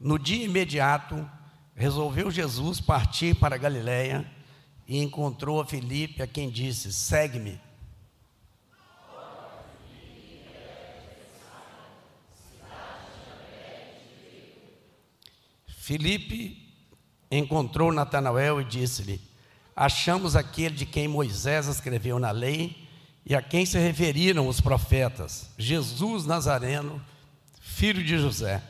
No dia imediato, resolveu Jesus partir para Galiléia e encontrou a Filipe, a quem disse: Segue-me. Filipe encontrou Natanael e disse-lhe: Achamos aquele de quem Moisés escreveu na lei e a quem se referiram os profetas, Jesus Nazareno, filho de José.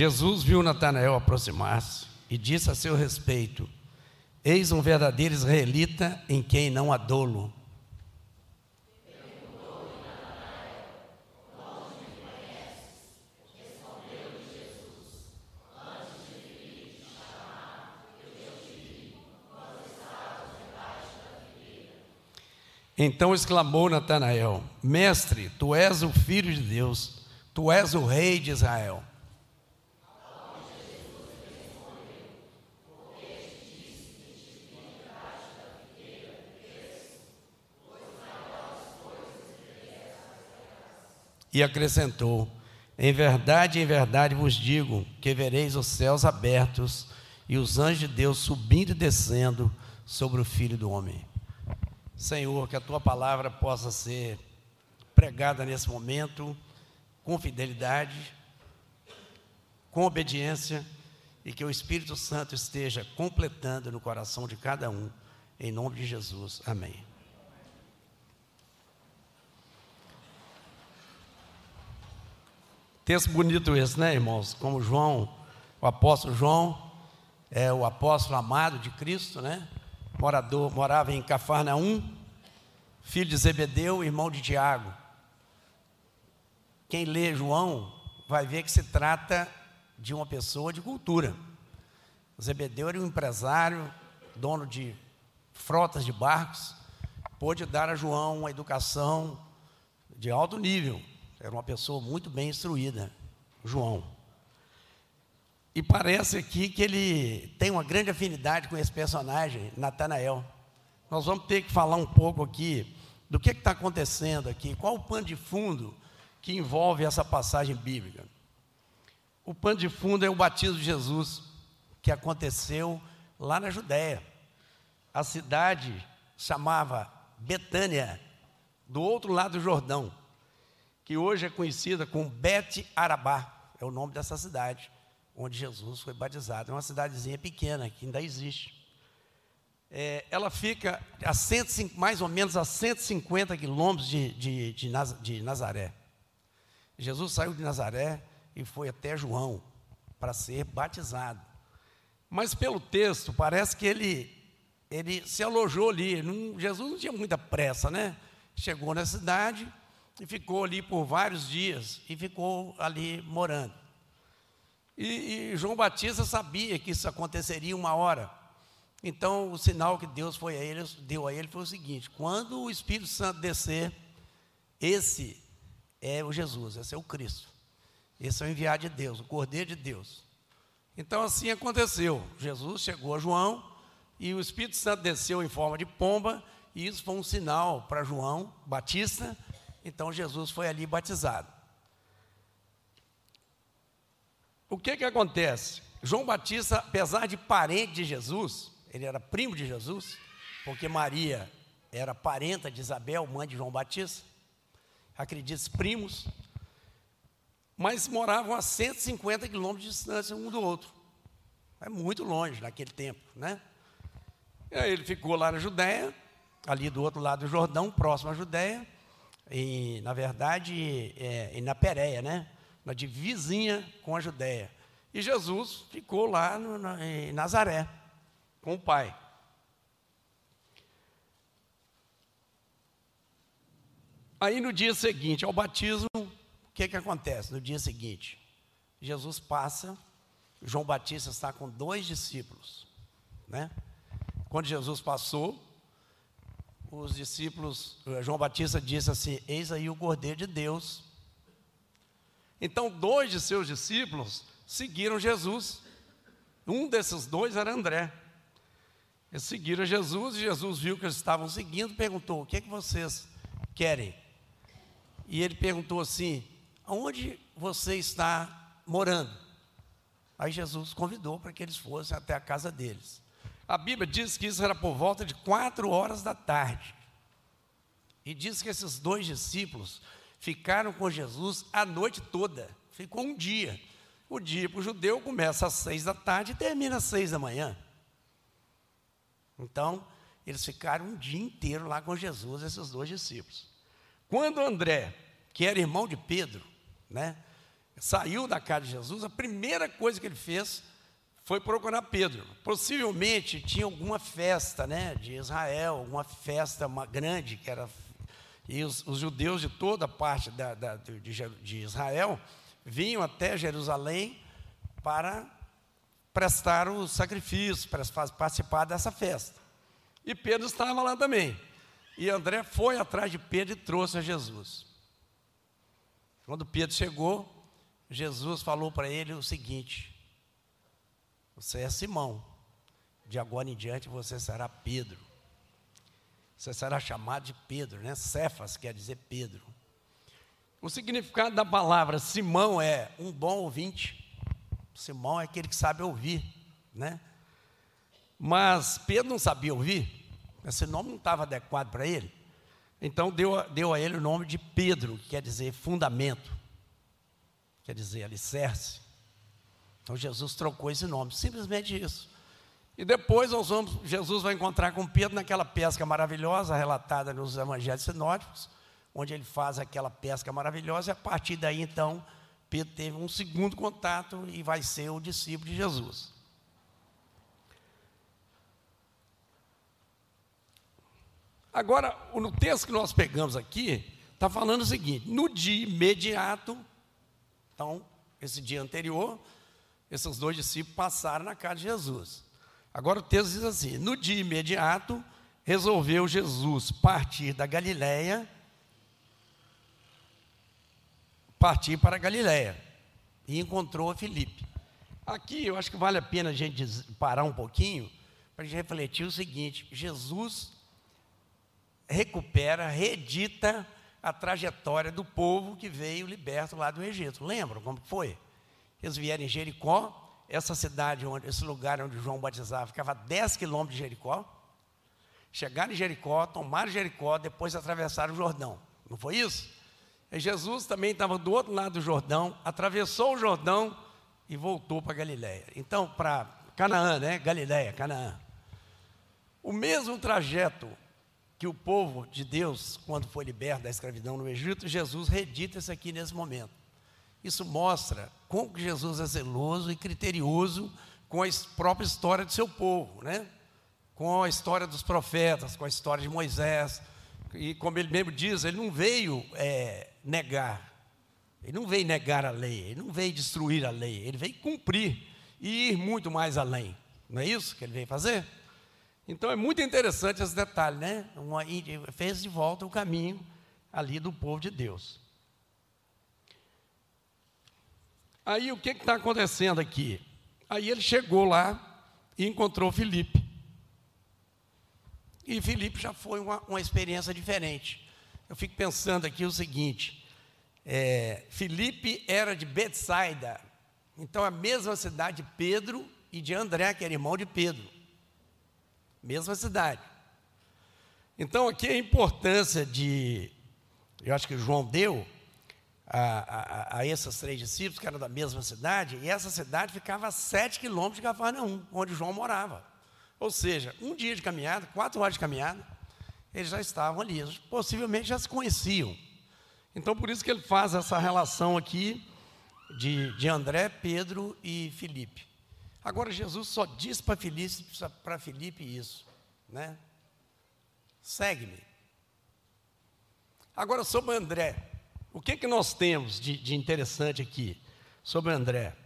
Jesus viu Natanael aproximar-se e disse a seu respeito: Eis um verdadeiro israelita em quem não há dolo. Então exclamou Natanael: Mestre, tu és o filho de Deus, tu és o rei de Israel. E acrescentou: Em verdade, em verdade vos digo que vereis os céus abertos e os anjos de Deus subindo e descendo sobre o Filho do Homem. Senhor, que a tua palavra possa ser pregada nesse momento com fidelidade, com obediência e que o Espírito Santo esteja completando no coração de cada um, em nome de Jesus. Amém. Texto bonito esse, né, irmãos? Como João, o apóstolo João, é o apóstolo amado de Cristo, né? Morador, morava em Cafarnaum, filho de Zebedeu, irmão de Tiago. Quem lê João vai ver que se trata de uma pessoa de cultura. Zebedeu era um empresário, dono de frotas de barcos, pôde dar a João uma educação de alto nível. Era uma pessoa muito bem instruída, João. E parece aqui que ele tem uma grande afinidade com esse personagem, Natanael. Nós vamos ter que falar um pouco aqui do que está acontecendo aqui, qual o pano de fundo que envolve essa passagem bíblica. O pano de fundo é o batismo de Jesus, que aconteceu lá na Judéia. A cidade chamava Betânia, do outro lado do Jordão que hoje é conhecida como Bet Arabá, é o nome dessa cidade, onde Jesus foi batizado. É uma cidadezinha pequena, que ainda existe. É, ela fica a 105, mais ou menos a 150 quilômetros de, de, de, de Nazaré. Jesus saiu de Nazaré e foi até João para ser batizado. Mas pelo texto, parece que ele, ele se alojou ali. Não, Jesus não tinha muita pressa, né? Chegou na cidade, e ficou ali por vários dias e ficou ali morando. E, e, João Batista sabia que isso aconteceria uma hora. Então, o sinal que Deus foi a ele, deu a ele foi o seguinte: quando o Espírito Santo descer, esse é o Jesus, esse é o Cristo. Esse é o enviado de Deus, o Cordeiro de Deus. Então, assim aconteceu. Jesus chegou a João e o Espírito Santo desceu em forma de pomba, e isso foi um sinal para João Batista então Jesus foi ali batizado. O que que acontece? João Batista, apesar de parente de Jesus, ele era primo de Jesus, porque Maria era parenta de Isabel, mãe de João Batista, acredite, primos, mas moravam a 150 quilômetros de distância um do outro. É muito longe naquele tempo, né? E aí ele ficou lá na Judéia, ali do outro lado do Jordão, próximo à Judéia, em, na verdade, é, na Pérea, né? na divisinha com a Judéia. E Jesus ficou lá no, na, em Nazaré, com o pai. Aí no dia seguinte ao batismo, o que, que acontece? No dia seguinte, Jesus passa, João Batista está com dois discípulos. Né? Quando Jesus passou, os discípulos, eh, João Batista disse assim: Eis aí o Cordeiro de Deus. Então, dois de seus discípulos seguiram Jesus. Um desses dois era André. Eles seguiram Jesus e Jesus viu que eles estavam seguindo, perguntou: O que é que vocês querem? E ele perguntou assim: Aonde você está morando? Aí Jesus convidou para que eles fossem até a casa deles. A Bíblia diz que isso era por volta de quatro horas da tarde. E diz que esses dois discípulos ficaram com Jesus a noite toda. Ficou um dia. O dia para o judeu começa às seis da tarde e termina às seis da manhã. Então, eles ficaram um dia inteiro lá com Jesus, esses dois discípulos. Quando André, que era irmão de Pedro, né, saiu da casa de Jesus, a primeira coisa que ele fez foi procurar Pedro. Possivelmente tinha alguma festa né, de Israel, alguma festa grande, que era. E os, os judeus de toda parte da, da, de, de Israel vinham até Jerusalém para prestar o sacrifício, para participar dessa festa. E Pedro estava lá também. E André foi atrás de Pedro e trouxe a Jesus. Quando Pedro chegou, Jesus falou para ele o seguinte: Você é Simão, de agora em diante você será Pedro. Você será chamado de Pedro, né? Cefas quer dizer Pedro. O significado da palavra Simão é um bom ouvinte. Simão é aquele que sabe ouvir, né? Mas Pedro não sabia ouvir, esse nome não estava adequado para ele. Então deu, deu a ele o nome de Pedro, que quer dizer fundamento, quer dizer alicerce. Então Jesus trocou esse nome, simplesmente isso. E depois nós vamos, Jesus vai encontrar com Pedro naquela pesca maravilhosa, relatada nos evangelhos sinóticos, onde ele faz aquela pesca maravilhosa, e a partir daí então Pedro teve um segundo contato e vai ser o discípulo de Jesus. Agora, no texto que nós pegamos aqui, está falando o seguinte: no dia imediato, então, esse dia anterior, esses dois discípulos passaram na casa de Jesus. Agora o texto diz assim: no dia imediato, resolveu Jesus partir da Galiléia partir para Galiléia e encontrou a Filipe. Aqui eu acho que vale a pena a gente parar um pouquinho para a gente refletir o seguinte: Jesus recupera, reedita a trajetória do povo que veio liberto lá do Egito. Lembram como foi? Eles vieram em Jericó, essa cidade, onde, esse lugar onde João batizava, ficava a 10 quilômetros de Jericó. Chegaram em Jericó, tomaram Jericó, depois atravessaram o Jordão. Não foi isso? E Jesus também estava do outro lado do Jordão, atravessou o Jordão e voltou para Galiléia. Então, para Canaã, né? Galiléia, Canaã. O mesmo trajeto que o povo de Deus, quando foi liberto da escravidão no Egito, Jesus redita isso aqui nesse momento. Isso mostra como Jesus é zeloso e criterioso com a própria história do seu povo, né? com a história dos profetas, com a história de Moisés. E como ele mesmo diz, ele não veio é, negar. Ele não veio negar a lei, ele não veio destruir a lei, ele veio cumprir e ir muito mais além. Não é isso que ele veio fazer? Então é muito interessante esse detalhe, né? Uma, fez de volta o caminho ali do povo de Deus. Aí o que está acontecendo aqui? Aí ele chegou lá e encontrou Felipe. E Felipe já foi uma, uma experiência diferente. Eu fico pensando aqui o seguinte: é, Filipe era de Betsaida, então a mesma cidade de Pedro e de André, que era irmão de Pedro. Mesma cidade. Então aqui a importância de, eu acho que João deu a, a, a, esses três discípulos que eram da mesma cidade, e essa cidade ficava a sete quilômetros de Cafarnaum, onde João morava. Ou seja, um dia de caminhada, quatro horas de caminhada, eles já estavam ali, possivelmente já se conheciam. Então, por isso que ele faz essa relação aqui de, de André, Pedro e Filipe. Agora, Jesus só diz para Filipe, para Filipe isso, né? Segue-me. Agora, sobre André, o que, que nós temos de, de interessante aqui sobre André?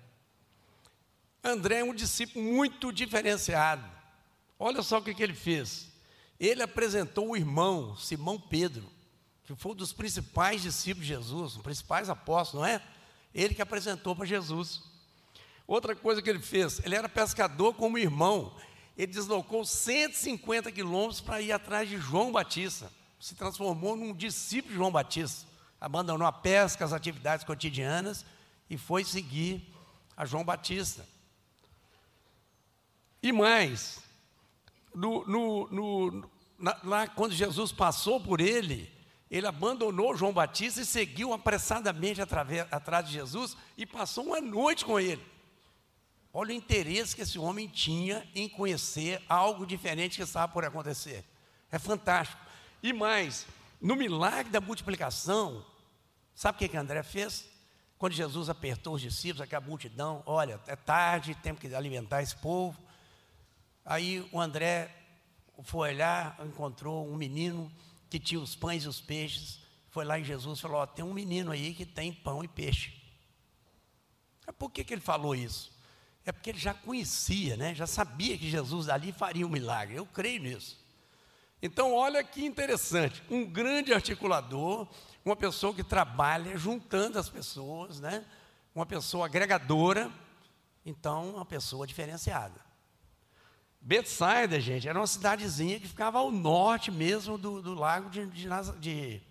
André é um discípulo muito diferenciado. Olha só o que, que ele fez. Ele apresentou o irmão, Simão Pedro, que foi um dos principais discípulos de Jesus, dos principais apóstolos, não é? Ele que apresentou para Jesus. Outra coisa que ele fez, ele era pescador como irmão, ele deslocou 150 quilômetros para ir atrás de João Batista. Se transformou num discípulo de João Batista. Abandonou a pesca, as atividades cotidianas e foi seguir a João Batista. E mais, no, no, no, na, lá quando Jesus passou por ele, ele abandonou João Batista e seguiu apressadamente através, atrás de Jesus e passou uma noite com ele. Olha o interesse que esse homem tinha em conhecer algo diferente que estava por acontecer. É fantástico. E mais, no milagre da multiplicação, sabe o que, que André fez? Quando Jesus apertou os discípulos, aquela multidão, olha, é tarde, temos que alimentar esse povo. Aí o André foi olhar, encontrou um menino que tinha os pães e os peixes. Foi lá em Jesus e falou: ó, tem um menino aí que tem pão e peixe. Por que, que ele falou isso? É porque ele já conhecia, né? já sabia que Jesus ali faria um milagre. Eu creio nisso. Então, olha que interessante: um grande articulador, uma pessoa que trabalha juntando as pessoas, né? uma pessoa agregadora, então, uma pessoa diferenciada. Betsaida, gente, era uma cidadezinha que ficava ao norte mesmo do, do lago de, de, de,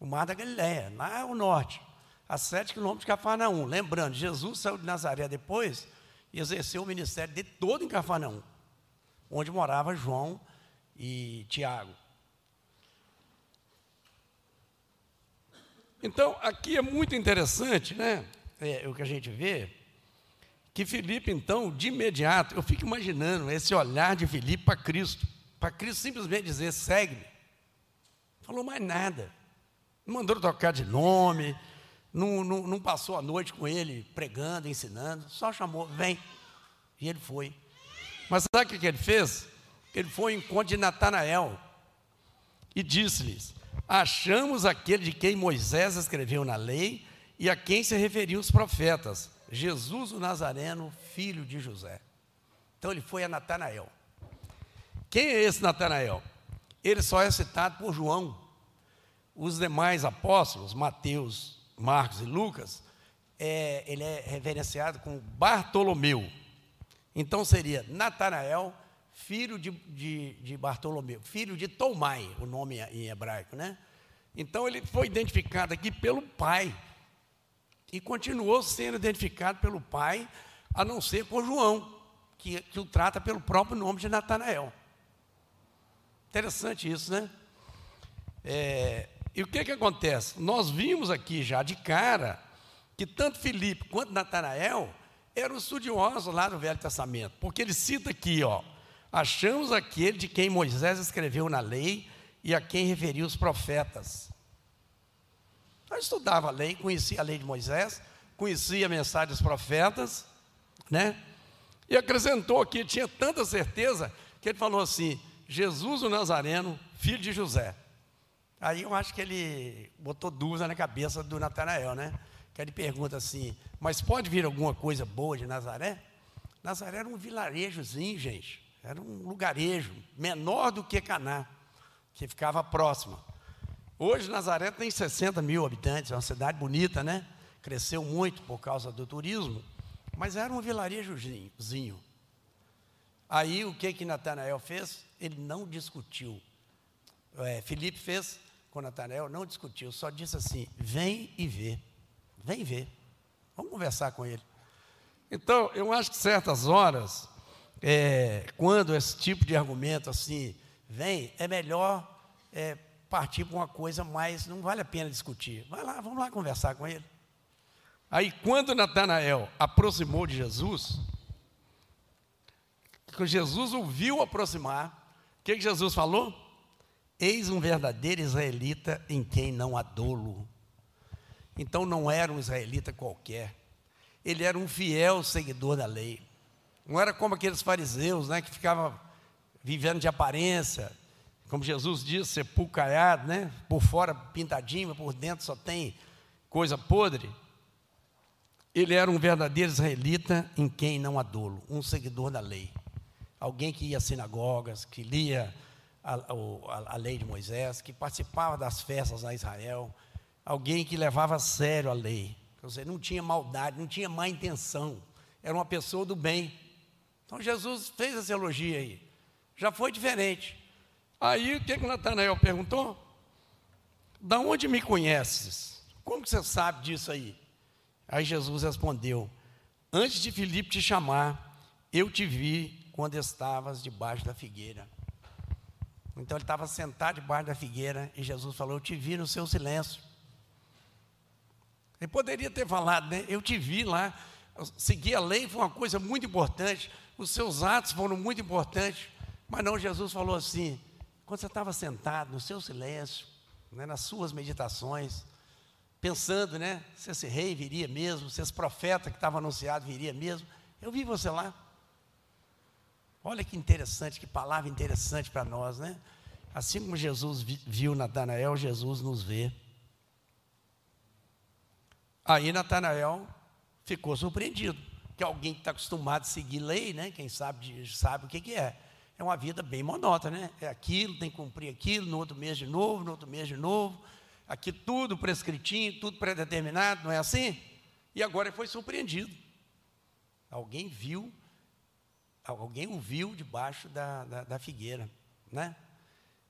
o Mar da Galileia, lá ao norte, a sete quilômetros de Cafarnaum. Lembrando, Jesus saiu de Nazaré depois e exerceu o ministério de todo em Cafarnaum, onde morava João e Tiago. Então, aqui é muito interessante, né? É, o que a gente vê que Filipe, então, de imediato, eu fico imaginando esse olhar de Filipe para Cristo, para Cristo simplesmente dizer: segue-me. Falou mais nada. Não mandou tocar de nome, não, não, não, passou a noite com ele pregando, ensinando, só chamou, vem. E ele foi. Mas sabe o que ele fez? Ele foi em encontro de Natanael e disse-lhes: Achamos aquele de quem Moisés escreveu na lei e a quem se referiam os profetas Jesus o Nazareno, filho de José. Então ele foi a Natanael. Quem é esse Natanael? Ele só é citado por João. Os demais apóstolos, Mateus, Marcos e Lucas, é, ele é reverenciado com Bartolomeu. Então seria Natanael, filho de, de, de, Bartolomeu, filho de Tomai, o nome em hebraico, né? Então ele foi identificado aqui pelo pai, e continuou sendo identificado pelo pai, a não ser por João, que, que o trata pelo próprio nome de Natanael. Interessante isso, né? É, e o que, que acontece? Nós vimos aqui já de cara que tanto Filipe quanto Natanael eram estudiosos lá do Velho Testamento, porque ele cita aqui, ó, achamos aquele de quem Moisés escreveu na lei e a quem referiu os profetas. Eu estudava a lei, conhecia a lei de Moisés, conhecia a mensagem dos profetas, né? E acrescentou que tinha tanta certeza que ele falou assim: Jesus o Nazareno, filho de José. Aí eu acho que ele botou dúvida na cabeça do Natanael, né? Que ele pergunta assim: Mas pode vir alguma coisa boa de Nazaré? Nazaré era um vilarejozinho, gente. Era um lugarejo, menor do que Caná, que ficava próximo. Hoje Nazaré tem 60 mil habitantes, é uma cidade bonita, né? Cresceu muito por causa do turismo, mas era um vilarejozinho. Aí o que que Natanael fez? Ele não discutiu. É, Felipe fez com Natanael, não discutiu, só disse assim: vem e vê, vem ver, vamos conversar com ele. Então, eu acho que certas horas, é, quando esse tipo de argumento assim vem, é melhor é, partir para uma coisa mais, não vale a pena discutir. Vai lá, vamos lá conversar com ele. Aí, quando Natanael aproximou de Jesus, que Jesus o viu aproximar, o que, que Jesus falou? Eis um verdadeiro israelita em quem não há dolo. Então não era um israelita qualquer, ele era um fiel seguidor da lei. Não era como aqueles fariseus, né, que ficavam vivendo de aparência, como Jesus diz, sepulcaiado, né? Por fora pintadinho, mas por dentro só tem coisa podre. Ele era um verdadeiro israelita em quem não há dolo, um seguidor da lei. Alguém que ia às sinagogas, que lia a, a, a lei de Moisés, que participava das festas em Israel. Alguém que levava a sério a lei. Quer dizer, não tinha maldade, não tinha má intenção. Era uma pessoa do bem. Então Jesus fez esse elogio aí. Já foi diferente. Aí o que, que Natanael perguntou? Da onde me conheces? Como que você sabe disso aí? Aí Jesus respondeu: Antes de Filipe te chamar, eu te vi quando estavas debaixo da figueira. Então ele estava sentado debaixo da figueira e Jesus falou: Eu te vi no seu silêncio. Ele poderia ter falado, né? Eu te vi lá. Seguir a lei foi uma coisa muito importante. Os seus atos foram muito importantes. Mas não, Jesus falou assim: quando você estava sentado no seu silêncio, né, nas suas meditações, pensando, né? Se esse rei viria mesmo, se esse profeta que estava anunciado viria mesmo, eu vi você lá. Olha que interessante, que palavra interessante para nós, né? Assim como Jesus viu Natanael, Jesus nos vê. Aí Natanael ficou surpreendido, que alguém que está acostumado a seguir lei, né? Quem sabe, sabe o que, que é. É uma vida bem monótona, né? É aquilo, tem que cumprir aquilo, no outro mês de novo, no outro mês de novo. Aqui tudo prescritinho, tudo predeterminado, não é assim? E agora ele foi surpreendido. Alguém viu alguém o viu debaixo da, da, da figueira, né?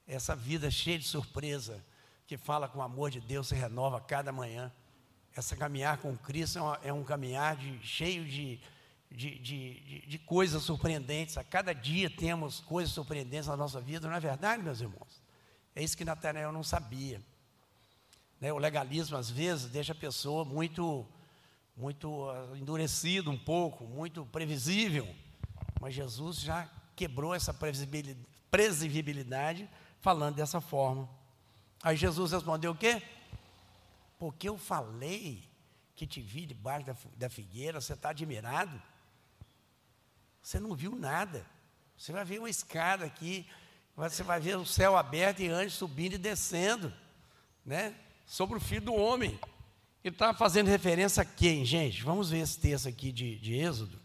Essa vida cheia de surpresa, que fala com o amor de Deus, se renova cada manhã. Essa caminhar com Cristo é, uma, é um caminhar de, cheio de, de, de, de, coisas surpreendentes. A cada dia temos coisas surpreendentes na nossa vida, não é verdade, meus irmãos? É isso que Natanael não sabia. Né? O legalismo, às vezes, deixa a pessoa muito, muito uh, endurecido um pouco, muito previsível. Mas Jesus já quebrou essa previsibilidade falando dessa forma. Aí Jesus respondeu o quê? Porque eu falei que te vi debaixo da, da figueira, você está admirado? Você não viu nada. Você vai ver uma escada aqui, você vai ver o céu aberto e anjos subindo e descendo, né? Sobre o filho do homem. Ele estava fazendo referência a quem, gente? Vamos ver esse texto aqui de, de Êxodo,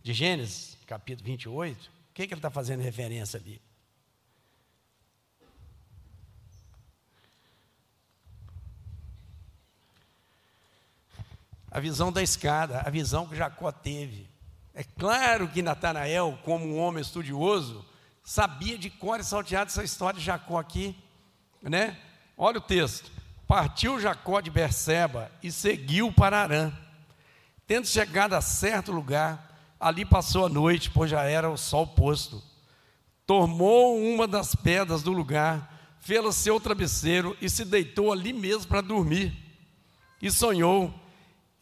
de Gênesis capítulo 28, o que, que ele está fazendo referência ali? A visão da escada, a visão que Jacó teve. É claro que Natanael, como um homem estudioso, sabia de cor e salteado essa história de Jacó aqui, né? Olha o texto. Partiu Jacó de Berseba e seguiu para Arã. Tendo chegado a certo lugar, Ali passou a noite, pois já era o sol posto. Tomou uma das pedras do lugar, fez seu travesseiro e se deitou ali mesmo para dormir. E sonhou: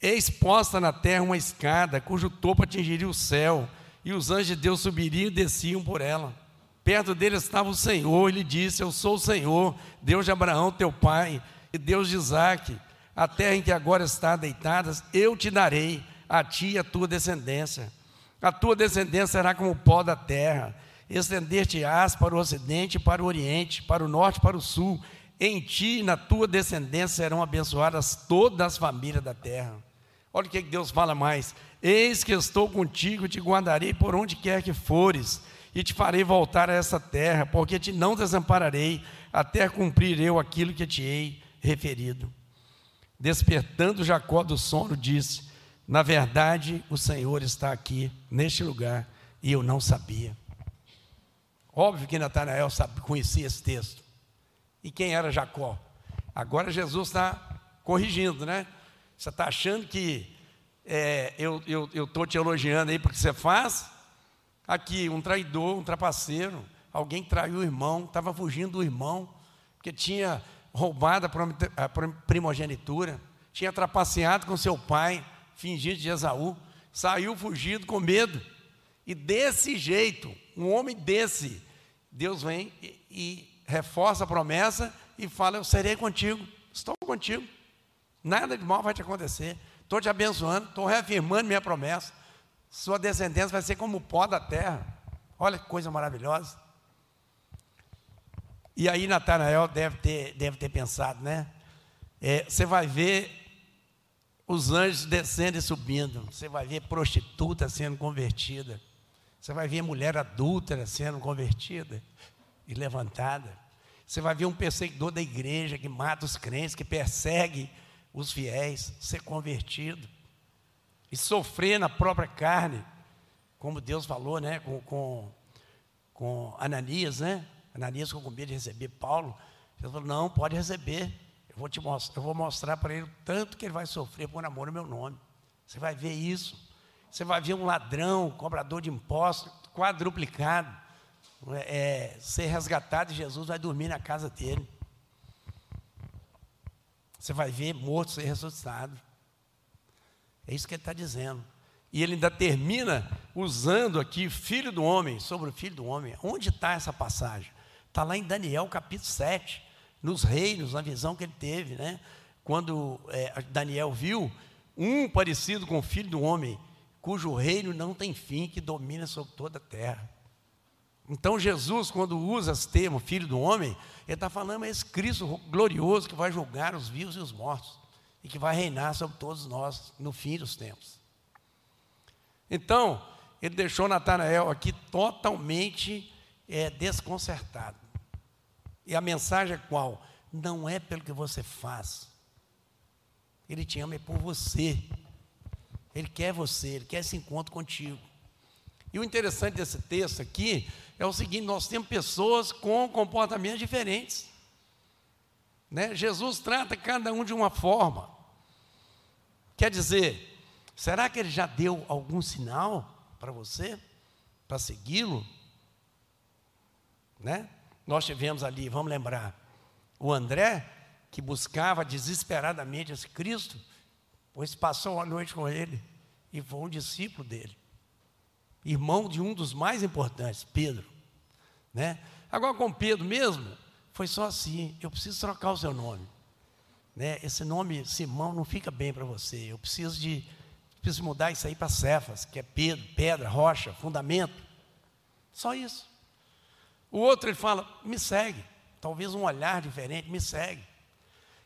eis posta na terra uma escada, cujo topo atingiria o céu, e os anjos de Deus subiriam e desciam por ela. Perto dele estava o Senhor, e lhe disse: Eu sou o Senhor, Deus de Abraão, teu pai, e Deus de Isaque. A terra em que agora está deitada, eu te darei, a ti e a tua descendência a tua descendência será como o pó da terra. Estender-te-ás para o ocidente, para o oriente, para o norte, para o sul. Em ti e na tua descendência serão abençoadas todas as famílias da terra. Olha o que Deus fala mais: Eis que estou contigo, te guardarei por onde quer que fores, e te farei voltar a essa terra, porque te não desampararei, até cumprir eu aquilo que te hei referido. Despertando Jacó do sono, disse: na verdade, o Senhor está aqui, neste lugar, e eu não sabia. Óbvio que Natanael conhecia esse texto. E quem era Jacó? Agora Jesus está corrigindo, né? Você está achando que é, eu estou eu, te elogiando aí porque você faz? Aqui, um traidor, um trapaceiro, alguém traiu o irmão, estava fugindo do irmão, porque tinha roubado a primogenitura, tinha trapaceado com seu pai, fingido de Esaú, saiu fugido com medo. E desse jeito, um homem desse, Deus vem e, e reforça a promessa e fala: Eu serei contigo, estou contigo, nada de mal vai te acontecer, estou te abençoando, estou reafirmando minha promessa. Sua descendência vai ser como o pó da terra. Olha que coisa maravilhosa. E aí Natanael deve ter, deve ter pensado, né? É, você vai ver os anjos descendo e subindo. Você vai ver prostituta sendo convertida. Você vai ver mulher adúltera sendo convertida e levantada. Você vai ver um perseguidor da igreja que mata os crentes, que persegue os fiéis, ser convertido e sofrer na própria carne. como Deus falou, né, com, com, com Ananias, né? Ananias ficou com medo de receber Paulo. Ele falou: Não, pode receber. Eu vou, te mostrar, eu vou mostrar para ele o tanto que ele vai sofrer por amor ao meu nome. Você vai ver isso. Você vai ver um ladrão, cobrador de impostos, quadruplicado, é, ser resgatado e Jesus vai dormir na casa dele. Você vai ver morto ser ressuscitado. É isso que ele está dizendo. E ele ainda termina usando aqui filho do homem, sobre o filho do homem. Onde está essa passagem? Está lá em Daniel capítulo 7, nos reinos, na visão que ele teve, né? Quando é, Daniel viu um parecido com o filho do homem, cujo reino não tem fim, que domina sobre toda a terra. Então Jesus, quando usa esse termo, filho do homem, ele está falando é esse Cristo glorioso que vai julgar os vivos e os mortos e que vai reinar sobre todos nós no fim dos tempos. Então, ele deixou Natanael aqui totalmente é, desconcertado. E a mensagem é qual? Não é pelo que você faz. Ele te ama é por você. Ele quer você, ele quer esse encontro contigo. E o interessante desse texto aqui é o seguinte: nós temos pessoas com comportamentos diferentes. Né? Jesus trata cada um de uma forma. Quer dizer, será que ele já deu algum sinal para você, para segui-lo? Né? Nós tivemos ali, vamos lembrar, o André, que buscava desesperadamente esse Cristo, pois passou a noite com ele e foi um discípulo dele irmão de um dos mais importantes, Pedro. Né? Agora, com Pedro mesmo, foi só assim: eu preciso trocar o seu nome. Né? Esse nome Simão não fica bem para você. Eu preciso de preciso mudar isso aí para Cefas, que é Pedro, pedra, rocha, fundamento. Só isso. O outro ele fala: me segue. Talvez um olhar diferente, me segue.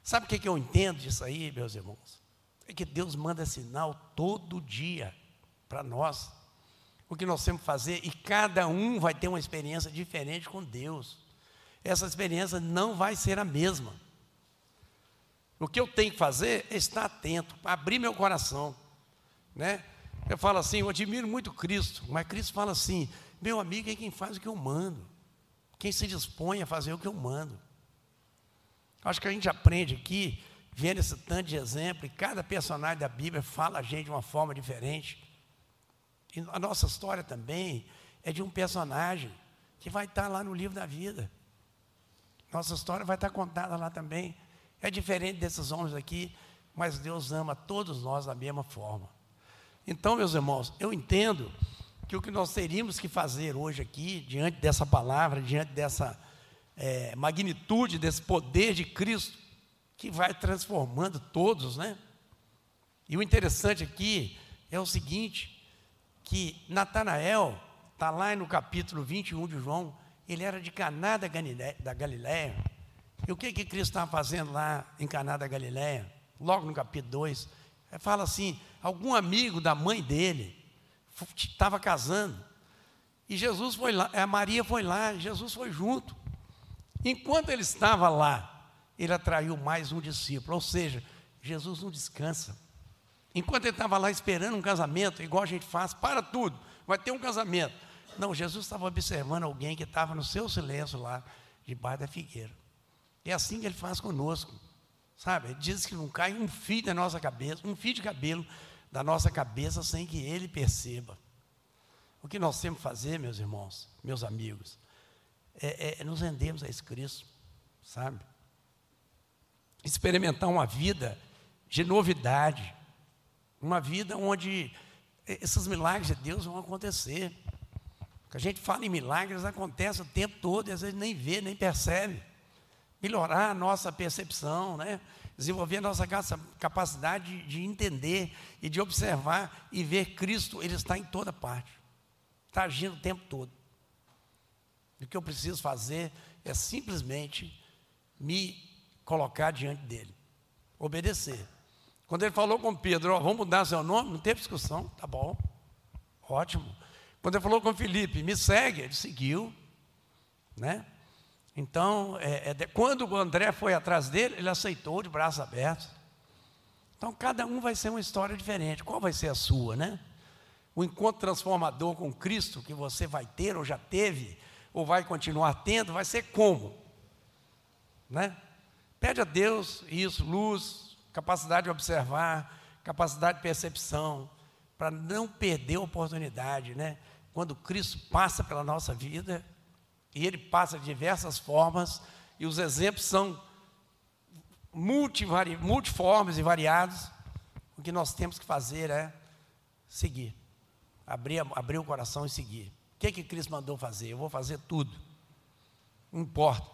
Sabe o que, que eu entendo disso aí, meus irmãos? É que Deus manda sinal todo dia para nós o que nós temos que fazer e cada um vai ter uma experiência diferente com Deus. Essa experiência não vai ser a mesma. O que eu tenho que fazer é estar atento, abrir meu coração, né? Eu falo assim, eu admiro muito Cristo, mas Cristo fala assim: meu amigo é quem faz o que eu mando, quem se dispõe a fazer o que eu mando. Acho que a gente aprende aqui, vendo esse tanto de exemplo, e cada personagem da Bíblia fala a gente de uma forma diferente. E a nossa história também é de um personagem que vai estar lá no livro da vida. Nossa história vai estar contada lá também. É diferente desses homens aqui, mas Deus ama todos nós da mesma forma. Então, meus irmãos, eu entendo que o que nós teríamos que fazer hoje aqui, diante dessa palavra, diante dessa é, magnitude, desse poder de Cristo, que vai transformando todos, né? E o interessante aqui é o seguinte: que Natanael, está lá no capítulo 21 de João, ele era de Caná da Galiléia. E o que que Cristo estava fazendo lá em Caná da Galiléia? Logo no capítulo 2, fala assim, algum amigo da mãe dele estava casando. E Jesus foi lá, a Maria foi lá, Jesus foi junto. Enquanto ele estava lá, ele atraiu mais um discípulo, ou seja, Jesus não descansa. Enquanto ele estava lá esperando um casamento, igual a gente faz, para tudo, vai ter um casamento. Não, Jesus estava observando alguém que estava no seu silêncio lá, debaixo da figueira. É assim que ele faz conosco. Sabe? Ele diz que não cai um fio da nossa cabeça, um fio de cabelo da nossa cabeça sem que ele perceba. O que nós temos que fazer, meus irmãos, meus amigos, é, é nos rendermos a esse Cristo, sabe? Experimentar uma vida de novidade, uma vida onde esses milagres de Deus vão acontecer. Que a gente fala em milagres, acontece o tempo todo e às vezes nem vê, nem percebe. Melhorar a nossa percepção, né? desenvolver a nossa capacidade de entender e de observar e ver Cristo, Ele está em toda parte, está agindo o tempo todo. E o que eu preciso fazer é simplesmente me colocar diante dEle, obedecer. Quando ele falou com Pedro, vamos mudar seu nome, não teve discussão, tá bom, ótimo. Quando ele falou com Felipe, me segue, ele seguiu, né? Então, é, é, quando o André foi atrás dele, ele aceitou de braços abertos. Então, cada um vai ser uma história diferente. Qual vai ser a sua, né? o encontro transformador com Cristo que você vai ter, ou já teve, ou vai continuar tendo, vai ser como? Né? Pede a Deus isso, luz, capacidade de observar, capacidade de percepção, para não perder a oportunidade, né? Quando Cristo passa pela nossa vida, e Ele passa de diversas formas, e os exemplos são multiformes e variados, o que nós temos que fazer é seguir abrir, abrir o coração e seguir. O que, que Cristo mandou fazer? Eu vou fazer tudo. Não importa.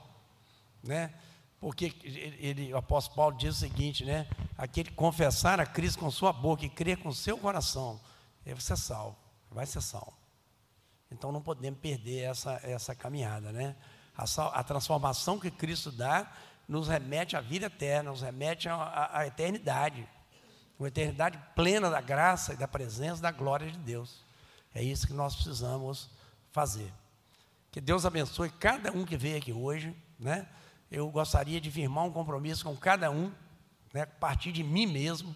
Né? Porque ele, o apóstolo Paulo diz o seguinte, né? Aquele que confessar a Cristo com sua boca e crer com seu coração, ele vai ser salvo, vai ser salvo. Então não podemos perder essa, essa caminhada, né? A, a transformação que Cristo dá nos remete à vida eterna, nos remete à, à eternidade uma eternidade plena da graça e da presença da glória de Deus. É isso que nós precisamos fazer. Que Deus abençoe cada um que veio aqui hoje, né? Eu gostaria de firmar um compromisso com cada um, né, a partir de mim mesmo,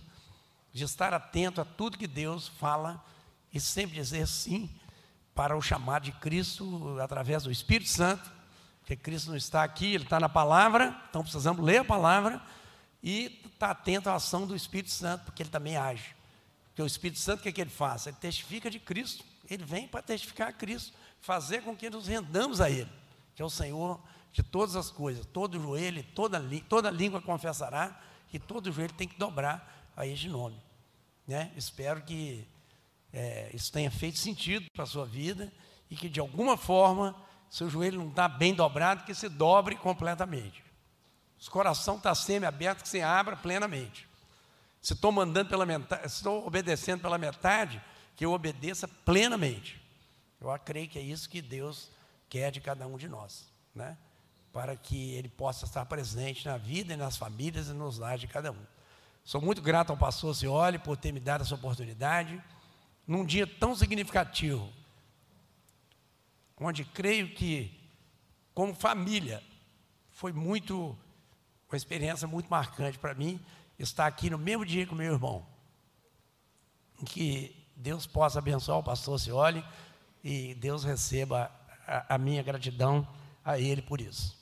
de estar atento a tudo que Deus fala e sempre dizer sim para o chamado de Cristo através do Espírito Santo, porque Cristo não está aqui, Ele está na palavra, então precisamos ler a palavra e estar tá atento à ação do Espírito Santo, porque ele também age. Porque o Espírito Santo, o que, é que ele faz? Ele testifica de Cristo. Ele vem para testificar a Cristo, fazer com que nos rendamos a Ele, que é o Senhor de todas as coisas. Todo joelho, toda, toda língua confessará, e todo joelho tem que dobrar a este nome. Né? Espero que é, isso tenha feito sentido para a sua vida e que de alguma forma seu joelho não está bem dobrado, que se dobre completamente. Se o coração está semi-aberto, que você abra plenamente. Se estou mandando pela metade, se estou obedecendo pela metade, que eu obedeça plenamente. Eu creio que é isso que Deus quer de cada um de nós, né? Para que Ele possa estar presente na vida e nas famílias e nos lares de cada um. Sou muito grato ao pastor Cioli por ter me dado essa oportunidade, num dia tão significativo, onde creio que, como família, foi muito uma experiência muito marcante para mim estar aqui no mesmo dia que o meu irmão. Que Deus possa abençoar o pastor Cioli e Deus receba a, a minha gratidão a ele por isso.